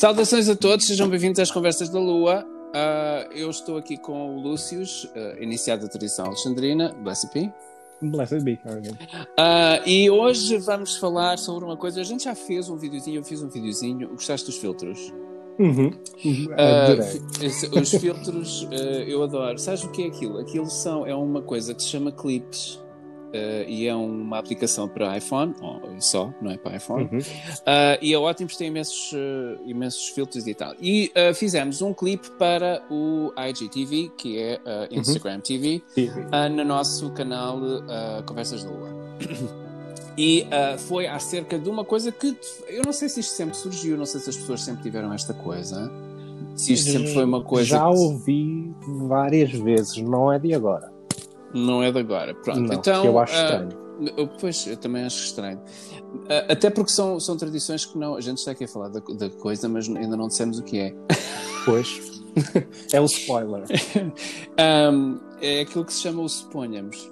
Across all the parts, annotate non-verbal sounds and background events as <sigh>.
Saudações a todos, sejam bem-vindos às Conversas da Lua. Uh, eu estou aqui com o Lúcio, uh, iniciado da tradição alexandrina, Blessed Be. Blessed Be. Uh, e hoje vamos falar sobre uma coisa. A gente já fez um videozinho, eu fiz um videozinho. Gostaste dos filtros? Uhum. Uh, os filtros eu adoro. Sabes o que é aquilo? Aquilo são, é uma coisa que se chama clips. Uh, e é uma aplicação para iPhone, só, não é para iPhone. Uhum. Uh, e é ótimo porque tem imensos, uh, imensos filtros e tal. E fizemos um clipe para o IGTV, que é uhum. Instagram uhum. TV, no nosso canal Conversas da Lua. e foi acerca de uma coisa que eu não sei se isto sempre surgiu, não sei se as pessoas sempre tiveram esta coisa. Se isto sempre foi uma coisa. Já ouvi várias vezes, não é de agora. Não é de agora. Pronto. Não, então, eu acho estranho. Uh, pois, eu também acho estranho. Uh, até porque são, são tradições que não. A gente está aqui a falar da, da coisa, mas ainda não dissemos o que é. Pois. <laughs> é o spoiler. <laughs> um, é aquilo que se chama o suponhamos.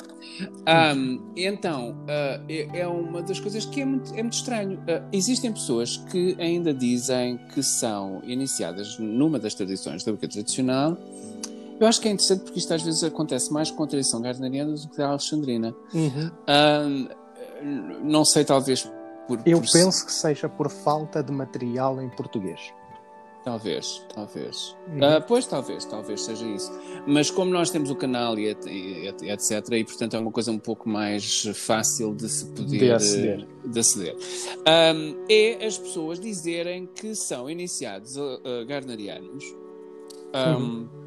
Um, então, uh, é, é, uma das coisas que é muito, é muito estranho. Uh, existem pessoas que ainda dizem que são iniciadas numa das tradições da boca tradicional eu acho que é interessante porque isto às vezes acontece mais com a tradição gardneriana do que a alexandrina. Uhum. não sei, talvez por. Eu por... penso que seja por falta de material em português. Talvez, talvez. Uhum. Uh, pois, talvez, talvez seja isso. Mas como nós temos o canal e, e, e, etc., e portanto é uma coisa um pouco mais fácil de se poder de aceder, de aceder. Um, é as pessoas dizerem que são iniciados uh, uh, gardnerianos. Um, uhum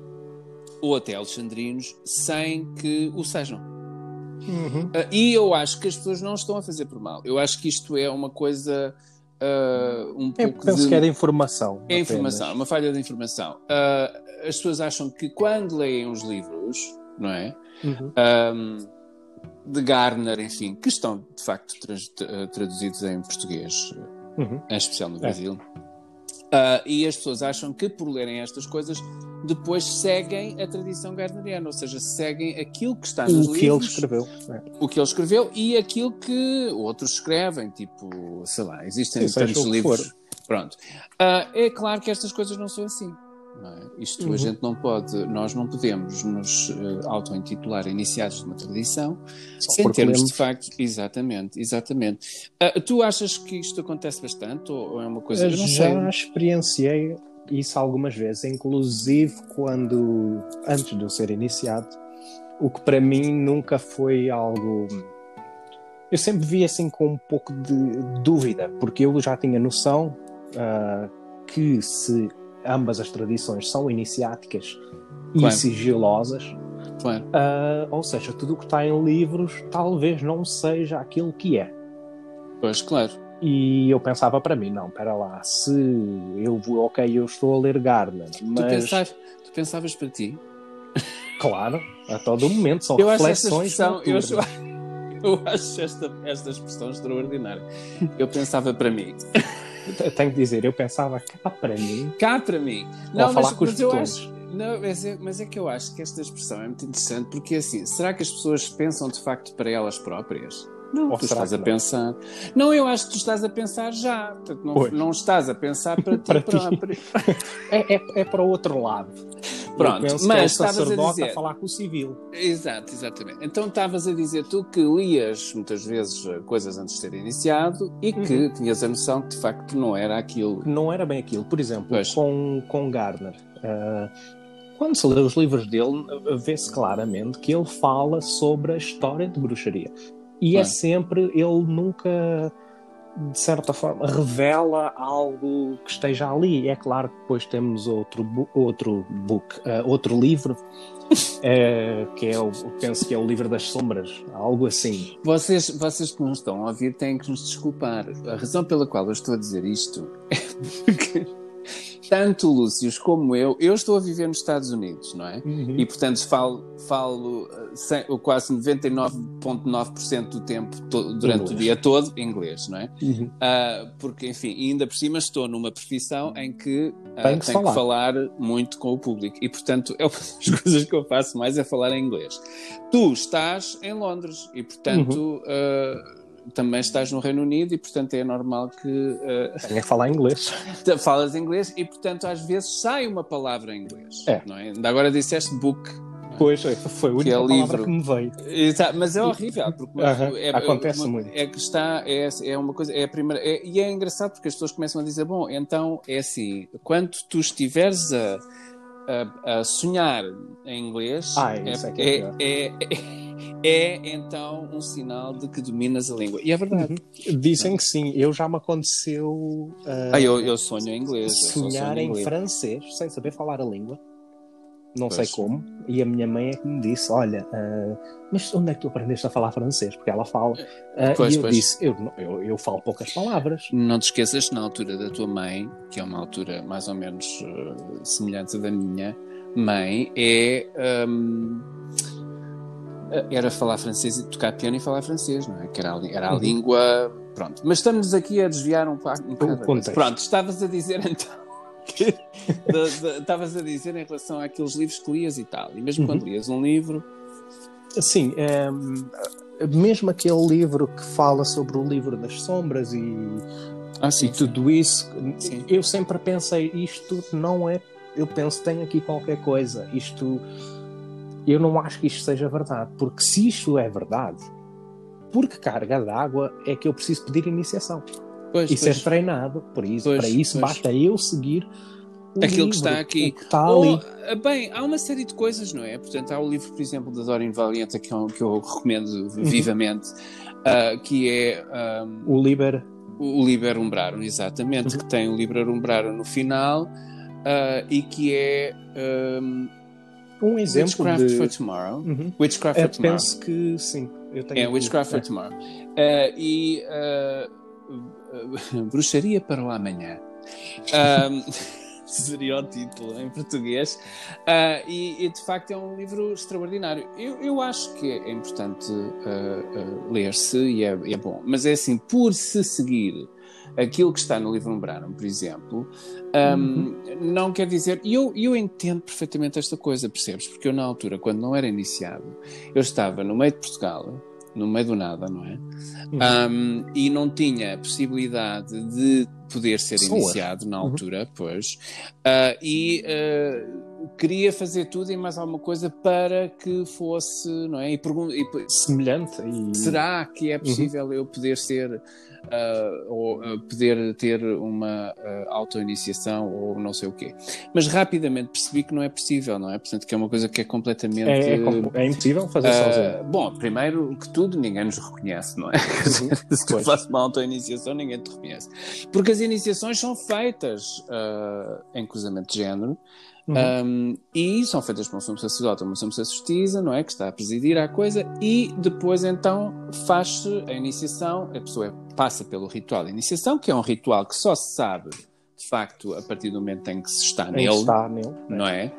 ou até alexandrinos sem que o sejam. Uhum. Uh, e eu acho que as pessoas não estão a fazer por mal. Eu acho que isto é uma coisa uh, um eu pouco. penso de... que é de informação. É informação, é uma falha de informação. Uh, as pessoas acham que quando leem os livros, não é? Uhum. Um, de Garner, enfim, que estão de facto tra traduzidos em português, uhum. em especial no Brasil. É. e as pessoas acham que por lerem estas coisas depois seguem a tradição gardneriana, ou seja, seguem aquilo que está nos o livros. que ele escreveu. É. O que ele escreveu e aquilo que outros escrevem, tipo, sei lá, existem Sim, tantos livros. Pronto. Uh, é claro que estas coisas não são assim. Não é? Isto uhum. a gente não pode, nós não podemos nos uh, auto-intitular iniciados de uma tradição Só sem termos lemos. de facto. Exatamente, exatamente. Uh, tu achas que isto acontece bastante ou, ou é uma coisa. Eu, eu já sei. experienciei isso algumas vezes, inclusive quando, antes de eu ser iniciado, o que para mim nunca foi algo. Eu sempre vi assim com um pouco de dúvida, porque eu já tinha noção uh, que se ambas as tradições são iniciáticas claro. e sigilosas, claro. uh, ou seja, tudo o que está em livros talvez não seja aquilo que é. Pois, claro. E eu pensava para mim, não, espera lá, se eu vou, ok, eu estou a ler Gardner, mas... Tu, pensavas, tu pensavas para ti? Claro, a todo momento, são eu reflexões. Acho eu, <laughs> acho, eu acho esta, esta expressão extraordinária. Eu pensava para mim. Tenho que dizer, eu pensava cá para mim. Cá para mim. Não, mas, falar com os mas eu acho, não, mas é, mas é que eu acho que esta expressão é muito interessante porque assim, será que as pessoas pensam de facto para elas próprias? Não, Ou tu estás a não? pensar. Não, eu acho que tu estás a pensar já. Não, não estás a pensar para <laughs> ti para próprio. <laughs> é, é, é, para o outro lado. Pronto, mas é o sacerdote a, dizer... a falar com o civil. Exato, exatamente. Então estavas a dizer tu que lias muitas vezes coisas antes de ter iniciado e que uhum. tinhas a noção que de facto não era aquilo. Não era bem aquilo. Por exemplo, com, com Gardner. Uh, quando se lê os livros dele, vê-se claramente que ele fala sobre a história de bruxaria. E é. é sempre, ele nunca, de certa forma, revela algo que esteja ali. É claro que depois temos outro, outro book, uh, outro livro, uh, <laughs> que é o, penso que é o livro das sombras, algo assim. Vocês, vocês que não estão a ouvir têm que nos desculpar. A razão pela qual eu estou a dizer isto é <laughs> porque tanto o Lúcio como eu, eu estou a viver nos Estados Unidos, não é? Uhum. E portanto falo, falo sem, quase 99,9% do tempo, to, durante inglês. o dia todo, inglês, não é? Uhum. Uh, porque, enfim, ainda por cima estou numa profissão em que uh, tenho que, falar. que falar muito com o público e portanto é uma das <laughs> coisas que eu faço mais é falar em inglês. Tu estás em Londres e portanto. Uhum. Uh, também estás no Reino Unido e, portanto, é normal que. Uh, Tenha que falar inglês. <laughs> falas inglês e, portanto, às vezes sai uma palavra em inglês. É. Não é? Ainda agora disseste book. Pois, foi o único é livro. que me veio. Exato, mas é horrível, porque é, acontece uma, muito. É que está, é, é uma coisa, é a primeira, é, e é engraçado porque as pessoas começam a dizer, bom, então é assim, quando tu estiveres a, a, a sonhar em inglês, ah, é, é, é, é, então um sinal de que dominas a língua. E é verdade. Uhum. Dizem que sim, eu já me aconteceu. Uh, ah, eu, eu sonho em inglês. Sonhar em inglês. francês, sem saber falar a língua não pois. sei como, e a minha mãe é que me disse: Olha, uh, mas onde é que tu aprendeste a falar francês? Porque ela fala. Uh, pois, e eu pois. disse: eu, eu, eu, falo poucas palavras. Não te esqueças, na altura da tua mãe, que é uma altura mais ou menos semelhante da minha mãe, é. Um, era falar francês e tocar piano e falar francês, não é? Que era a, era a uhum. língua. Pronto, mas estamos aqui a desviar um, um bocado. Pronto, estavas a dizer <laughs> então que estavas a dizer em relação àqueles livros que lias e tal. E mesmo uhum. quando lias um livro. Sim, é, mesmo aquele livro que fala sobre o livro das sombras e, ah, sim, e tudo isso, sim. eu sempre pensei: isto não é. Eu penso, tem aqui qualquer coisa. Isto. Eu não acho que isto seja verdade, porque se isto é verdade, por que carga d'água é que eu preciso pedir iniciação? Pois, e pois. ser treinado. Por isso, pois, para isso basta eu seguir aquilo livro, que está aqui. Que está Ou, ah, bem, há uma série de coisas, não é? Portanto, há o livro, por exemplo, da Doreen Valiente, que eu, que eu recomendo uhum. vivamente, uh, que é. Um, o Liber. O, o Liber Umbrarum, exatamente, uhum. que tem o Liber Umbrarum no final uh, e que é. Um, um exemplo Witchcraft de... for Tomorrow. Uhum. Witchcraft é, for Tomorrow. Penso que sim. Eu tenho é, Witchcraft for é. Tomorrow. Uh, e Bruxaria para o Amanhã. Um, <laughs> seria o título em português. Uh, e, e, de facto é um livro extraordinário. Eu, eu acho que é importante uh, uh, ler-se e é, é, bom, mas é assim, por se seguir aquilo que está no livro Umbrarum, por exemplo, um, uhum. não quer dizer. E eu, eu entendo perfeitamente esta coisa, percebes? Porque eu, na altura, quando não era iniciado, eu estava no meio de Portugal no meio do nada, não é? Uhum. Um, e não tinha a possibilidade de poder ser Soa. iniciado na uhum. altura, uhum. pois, uh, e uh, queria fazer tudo e mais alguma coisa para que fosse, não é? E, e semelhante. E... Será que é uhum. possível uhum. eu poder ser uh, ou uh, poder ter uma uh, auto-iniciação ou não sei o quê. Mas rapidamente percebi que não é possível, não é? Portanto, que é uma coisa que é completamente. É, é, é impossível fazer sozinho. Bom, primeiro que tudo, ninguém nos reconhece, não é? Uhum. <laughs> Se tu fazes uma auto-iniciação, ninguém te reconhece. Porque as iniciações são feitas em cruzamento de género. Uhum. Um, e são feitas por um sumo sacerdote ou uma sumo sacerdotisa, não é? Que está a presidir a coisa, e depois então faz-se a iniciação, a pessoa passa pelo ritual de iniciação, que é um ritual que só se sabe de facto a partir do momento em que se está em nele, está nele não é?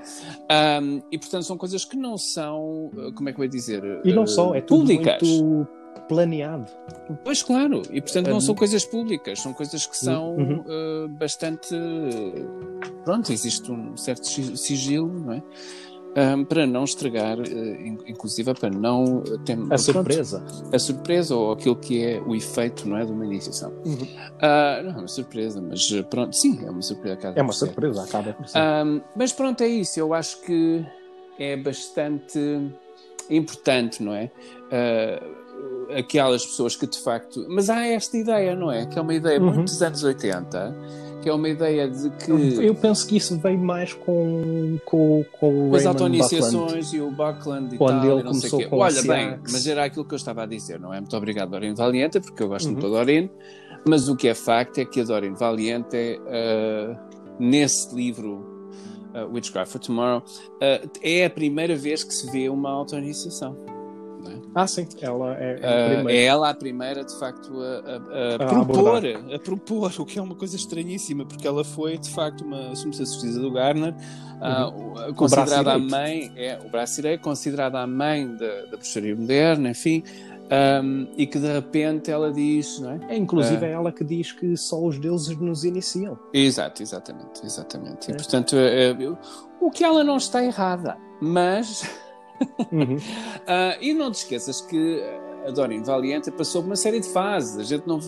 Um, e portanto são coisas que não são, como é que eu ia dizer? E não uh, só, é tudo públicas. muito planeado. Pois claro, e portanto não são coisas públicas, são coisas que são uhum. uh, bastante. Pronto, existe um certo sigilo, não é? Um, para não estragar, uh, inclusive para não ter a pronto, surpresa, a surpresa ou aquilo que é o efeito, não é, de uma iniciação. Uhum. Uh, não é uma surpresa, mas pronto, sim, é uma surpresa. É uma surpresa, acaba. Um, mas pronto, é isso. Eu acho que é bastante importante, não é? Uh, aquelas pessoas que de facto. Mas há esta ideia, não é? Que é uma ideia uhum. muito dos anos 80, que é uma ideia de que. Eu penso que isso veio mais com, com, com o As auto-iniciações e o Buckland e Quando tal, ele começou com Olha bem, mas era aquilo que eu estava a dizer, não é? Muito obrigado, Doreen Valiente, porque eu gosto uhum. muito da Doreen, mas o que é facto é que a Doreen Valiente, uh, nesse livro. Uh, Witchcraft for Tomorrow, uh, é a primeira vez que se vê uma auto-iniciação. Ah, sim, ela é, é, uh, é ela a primeira, de facto, a, a, a, a propor, a propor, o que é uma coisa estranhíssima, porque ela foi, de facto, uma sacerdotisa do Garner, uhum. uh, considerada a mãe, é, o braço direito, considerada a mãe da, da bruxaria moderna, enfim, um, e que de repente ela diz, não é? É, inclusive uh, é ela que diz que só os deuses nos iniciam. Exato, exatamente, exatamente. É. E portanto, é, o que ela não está errada, mas Uhum. uh, <laughs> e não te esqueças que a Doreen Valiente passou por uma série de fases. A, gente não,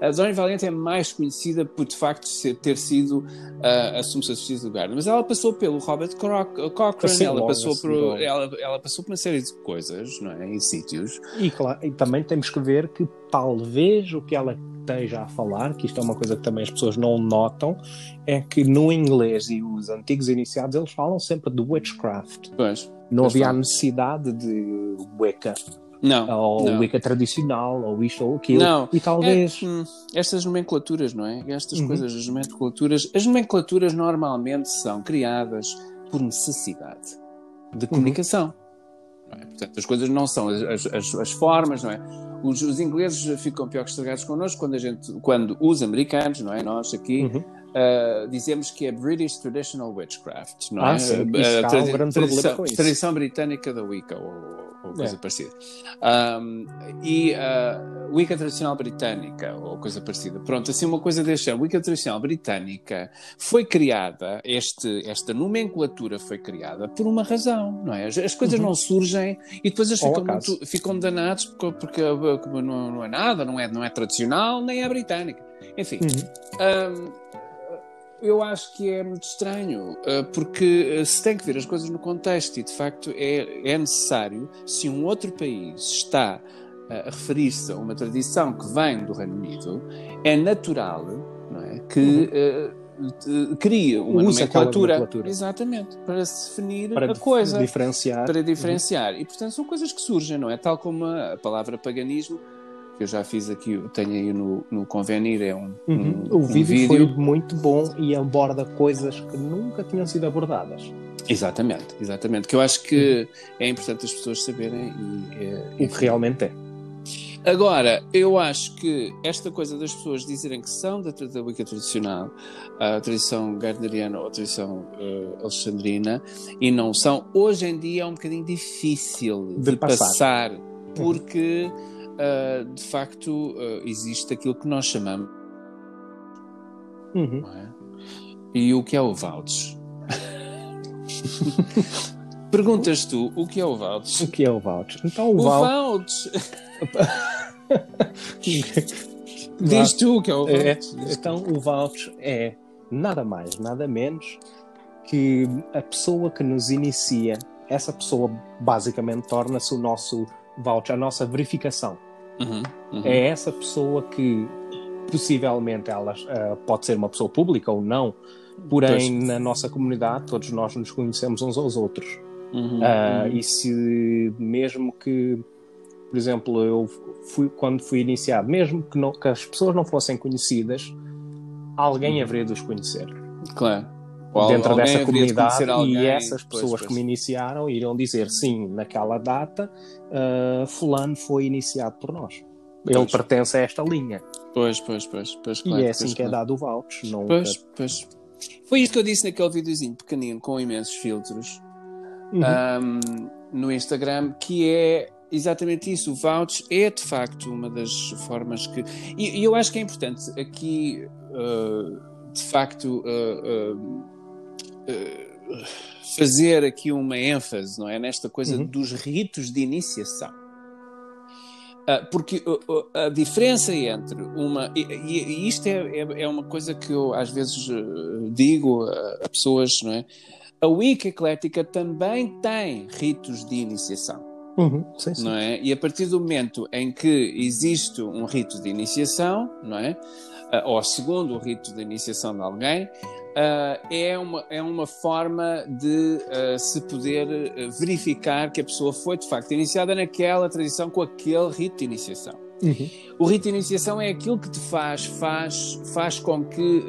a Doreen Valiente é mais conhecida por, de facto, ser, ter sido uh, a sumissão do Gardner, mas ela passou pelo Robert Cochrane, ela, passou por, ela, ela, passou por uma série de coisas, não é? Em sítios. E, claro, e também temos que ver que talvez o que ela esteja a falar, que isto é uma coisa que também as pessoas não notam, é que no inglês e os antigos iniciados eles falam sempre de witchcraft. Pois. Não havia a necessidade de Wicca. Não. Ou não. Wicca tradicional, ou isto ou aquilo. Não. E talvez. É, estas nomenclaturas, não é? Estas uhum. coisas, as nomenclaturas. As nomenclaturas normalmente são criadas por necessidade de uhum. comunicação. Uhum. É? Portanto, as coisas não são as, as, as formas, não é? Os, os, ingleses ficam pior que estragados connosco quando a gente, quando os americanos, não é? Nós aqui uhum. Uh, dizemos que é British Traditional Witchcraft, não ah, é? Sim, uh, um tradição, tradição, britânica da Wicca ou, ou coisa é. parecida. Um, e uh, Wicca tradicional britânica, ou coisa parecida. Pronto, assim, uma coisa deste género. Wicca tradicional britânica foi criada, este, esta nomenclatura foi criada por uma razão, não é? As, as coisas uhum. não surgem e depois eles ficam, muito, ficam danados porque, porque, porque não, não, é nada, não é, não é tradicional, nem é britânica. Enfim. Uhum. Um, eu acho que é muito estranho, eh, porque eh, se tem que ver as coisas no contexto e de facto é, é necessário, se um outro país está a referir-se a uma tradição que vem do Reino Unido, é natural não é, que uhum. uh, crie uma nomenclatura, nomenclatura, exatamente para se definir para a coisa, diferenciar. para diferenciar. Uhum. E portanto são coisas que surgem, não é? Tal como a palavra paganismo que eu já fiz aqui, tenho aí no, no Convenir, é um, uhum. um O vídeo, um vídeo foi muito bom e aborda coisas que nunca tinham sido abordadas. Exatamente, exatamente. Que eu acho que uhum. é importante as pessoas saberem e, é, o que realmente é. Agora, eu acho que esta coisa das pessoas dizerem que são da, Wicca tradicional, a tradição gardneriana ou a tradição uh, alexandrina, e não são, hoje em dia é um bocadinho difícil de, de passar. passar, porque uhum uh, de facto uh, existe aquilo que nós chamamos. Uhum. É? E o que é o vouch? <laughs> Perguntas tu o que é o vouch? O que é o vouch? Então, o, o vouch. <laughs> Diz tu o que é o é, vouch. É, então, o vouch é nada mais, nada menos que a pessoa que nos inicia, essa pessoa basicamente torna-se o nosso voucher, a nossa verificação. Uhum, uhum. É essa pessoa que possivelmente ela uh, pode ser uma pessoa pública ou não, porém pois. na nossa comunidade todos nós nos conhecemos uns aos outros. Uhum, uh, e se mesmo que, por exemplo, eu fui quando fui iniciado, mesmo que, não, que as pessoas não fossem conhecidas, alguém uhum. haveria de os conhecer. Claro dentro dessa comunidade de alguém, e essas pessoas pois, pois. que me iniciaram iriam dizer sim, naquela data uh, fulano foi iniciado por nós. Ele pertence a esta linha. Pois, pois, pois. pois claro, e é assim que é dado o voucher. Não pois, pois. Foi isso que eu disse naquele videozinho pequenino com imensos filtros uhum. um, no Instagram, que é exatamente isso. O voucher é de facto uma das formas que. E, e eu acho que é importante aqui, uh, de facto. Uh, uh, fazer aqui uma ênfase, não é? Nesta coisa uhum. dos ritos de iniciação. Uh, porque a diferença entre uma. E, isto é, é, é, uma coisa que eu às vezes digo a, pessoas, não é? A Wicca Eclética também tem ritos de iniciação. Uhum, sim, sim. Não é? E a partir do momento em que existe um rito de iniciação, não é? Uh, ou segundo o rito de iniciação de alguém, uh, é, uma, é uma forma de uh, se poder uh, verificar que a pessoa foi de facto iniciada naquela tradição com aquele rito de iniciação. Uhum. O rito de iniciação é aquilo que te faz, faz, faz com que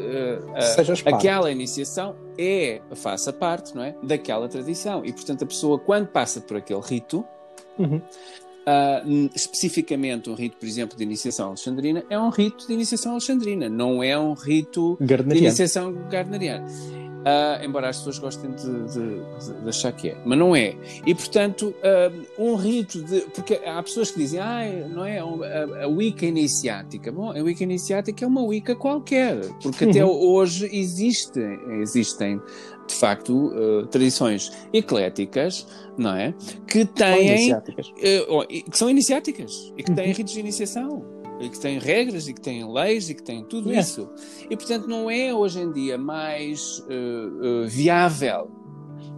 aquela iniciação é, faça parte não é, daquela tradição. E portanto a pessoa, quando passa por aquele rito, uhum. Uh, especificamente um rito, por exemplo, de iniciação alexandrina, é um rito de iniciação alexandrina, não é um rito de iniciação gardneriana. Uh, embora as pessoas gostem de, de, de, achar que é, mas não é. E portanto, uh, um rito de. Porque há pessoas que dizem, ah, não é a, a Wicca iniciática. Bom, a Wicca iniciática é uma Wicca qualquer, porque até uhum. hoje existe, existem de facto uh, tradições ecléticas, não é? Que têm. que são iniciáticas e que têm uhum. ritos de iniciação e que tem regras e que tem leis e que tem tudo é. isso. E portanto não é hoje em dia mais uh, uh, viável.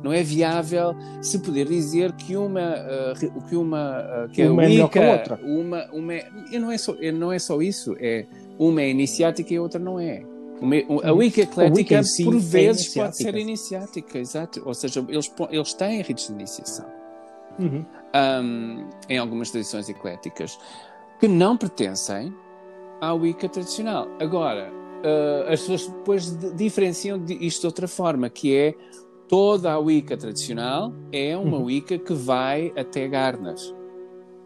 Não é viável se poder dizer que uma uh, que uma que uma é única, uma uma e não é só não é só isso é uma é iniciática e a outra não é. Uma, a Wicca eclética, por é vezes, é pode ser iniciática, exato. Ou seja, eles, eles têm ritos de iniciação. Uhum. Um, em algumas tradições ecléticas que não pertencem à Wicca tradicional. Agora, uh, as pessoas depois diferenciam isto de outra forma, que é toda a Wicca tradicional é uma uhum. Wicca que vai até Gardner.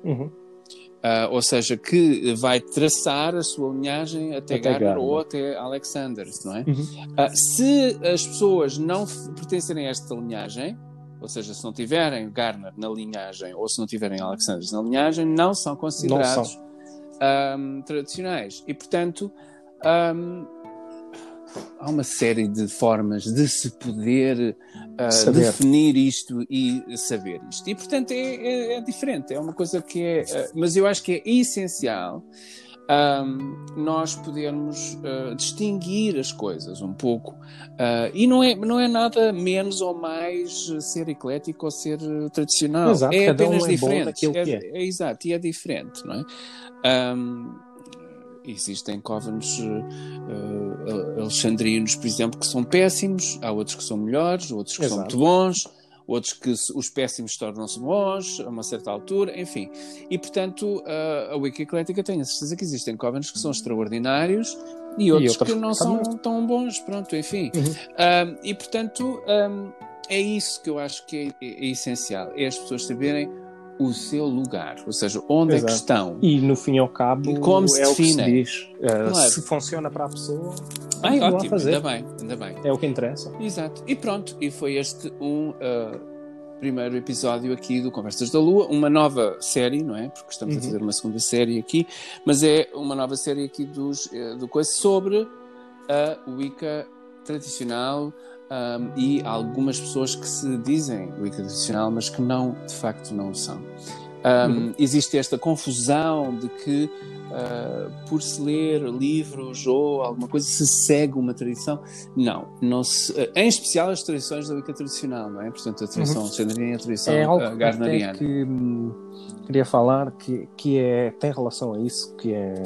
Uhum. Uh, ou seja, que vai traçar a sua linhagem até, até Gardner, ou até Alexander, não é? Uhum. Uh, se as pessoas não pertencerem a esta linhagem, ou seja, se não tiverem Garner na linhagem ou se não tiverem Alexander na linhagem, não são considerados não são um, tradicionais. E, portanto, um, há uma série de formas de se poder uh, definir isto e saber isto. E, portanto, é, é, é diferente. É uma coisa que é. Uh, mas eu acho que é essencial. Um, nós podermos uh, distinguir as coisas um pouco. Uh, e não é, não é nada menos ou mais ser eclético ou ser tradicional. Exato, é apenas um é diferente. É, é. é, exato, e é diferente, não é? Um, existem covens uh, alexandrinos, por exemplo, que são péssimos, há outros que são melhores, outros que Exato. são muito bons, outros que os péssimos tornam-se bons a uma certa altura, enfim. E, portanto, uh, a Wiki Eclética tem a certeza que existem covens que são extraordinários e outros, e que não são tão bons, pronto, enfim. Uhum. e, portanto, um, é isso que eu acho que é, é, é essencial, é as pessoas saberem o seu lugar, ou seja, onde Exato. é que estão. E no fim e ao cabo, e como se é define. o que se diz. Uh, claro. Se funciona para a pessoa, Ai, ótimo, fazer. ainda bem, ainda bem. É o que interessa. Exato. E pronto, e foi este um uh, primeiro episódio aqui do Conversas da Lua, uma nova série, não é? Porque estamos uhum. a fazer uma segunda série aqui, mas é uma nova série aqui dos, uh, do coisa sobre a Wicca tradicional um, e algumas pessoas que se dizem Wicca tradicional, mas que não, de facto, não são. Um, uhum. Existe esta confusão de que, uh, por se ler livros ou alguma coisa, se segue uma tradição. Não, não se, uh, em especial as tradições da Wicca tradicional, não é? Portanto, a tradição uhum. alexandrina e a tradição é algo uh, garneriana. que hum, queria falar que, que é, tem relação a isso, que é,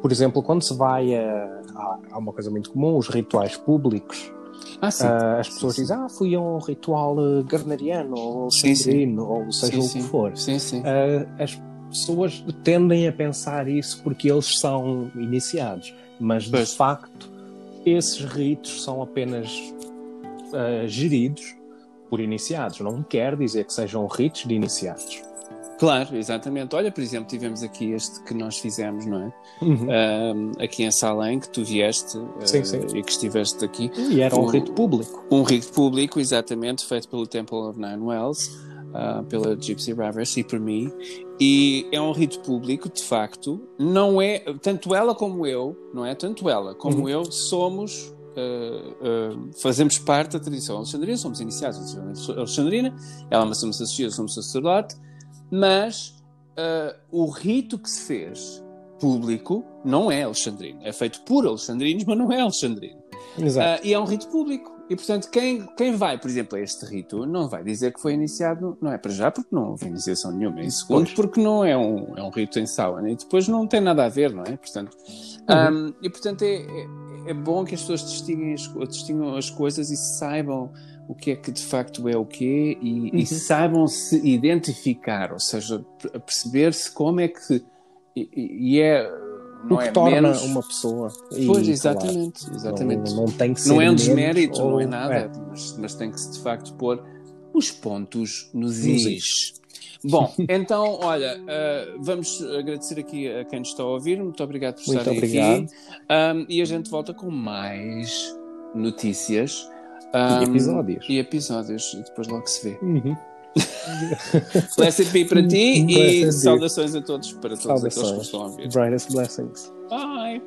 por exemplo, quando se vai a, a, a uma coisa muito comum, os rituais públicos ah, uh, as pessoas sim, dizem, ah, fui a um ritual uh, garneriano ou sangrino, ou seja sim, o que for. Uh, as pessoas tendem a pensar isso porque eles são iniciados, mas pois. de facto esses ritos são apenas uh, geridos por iniciados. Não quer dizer que sejam ritos de iniciados. Claro, exatamente. Olha, por exemplo, tivemos aqui este que nós fizemos, não é? Uhum. Um, aqui em Salem, que tu vieste sim, uh, sim. e que estiveste aqui. E era um, um, rito público. Um rito público, exatamente, feito pelo Temple of Nine Wells, uh, pela Gypsy Ravers e por mim. E é um rito público, de facto. Não é, tanto ela como eu, não é? Tanto ela como uhum. eu somos Uh, uh, fazemos parte da tradição alexandrina, somos iniciados na alexandrina, ela é uma sacerdotisa, somos sacerdote, mas uh, o rito que se fez público não é alexandrino. É feito por alexandrinos, mas não é alexandrino. Exato. Uh, e é um rito público. E, portanto, quem, quem vai, por exemplo, a este rito, não vai dizer que foi iniciado, não é para já, porque não houve iniciação nenhuma. Em segundo, pois. porque não é um, é um rito em sauna. E depois não tem nada a ver, não é? Portanto, uhum. um, e, portanto, é, é, é, bom que as pessoas distinguem as, distinguam as coisas e saibam o que é que de facto é o quê e, uhum. e saibam se identificar, ou seja, perceber-se como é que e, e é não o que é torna menos... uma pessoa. Pois, exatamente. Claro, exatamente. Não, não, tem que ser não é um desmérito, ou... não é nada, é. Mas, mas tem que se de facto pôr os pontos nos is. Bom, <laughs> então, olha, uh, vamos agradecer aqui a quem nos está a ouvir. Muito obrigado por estarem aqui. Um, e a gente volta com mais notícias Um, e episódios. E episódios, e depois logo se vê. Uhum. <laughs> Blessed be para ti <laughs> Blessed e saudações a todos, para todos saudações. aqueles que estão a ver. Brightest blessings. Bye.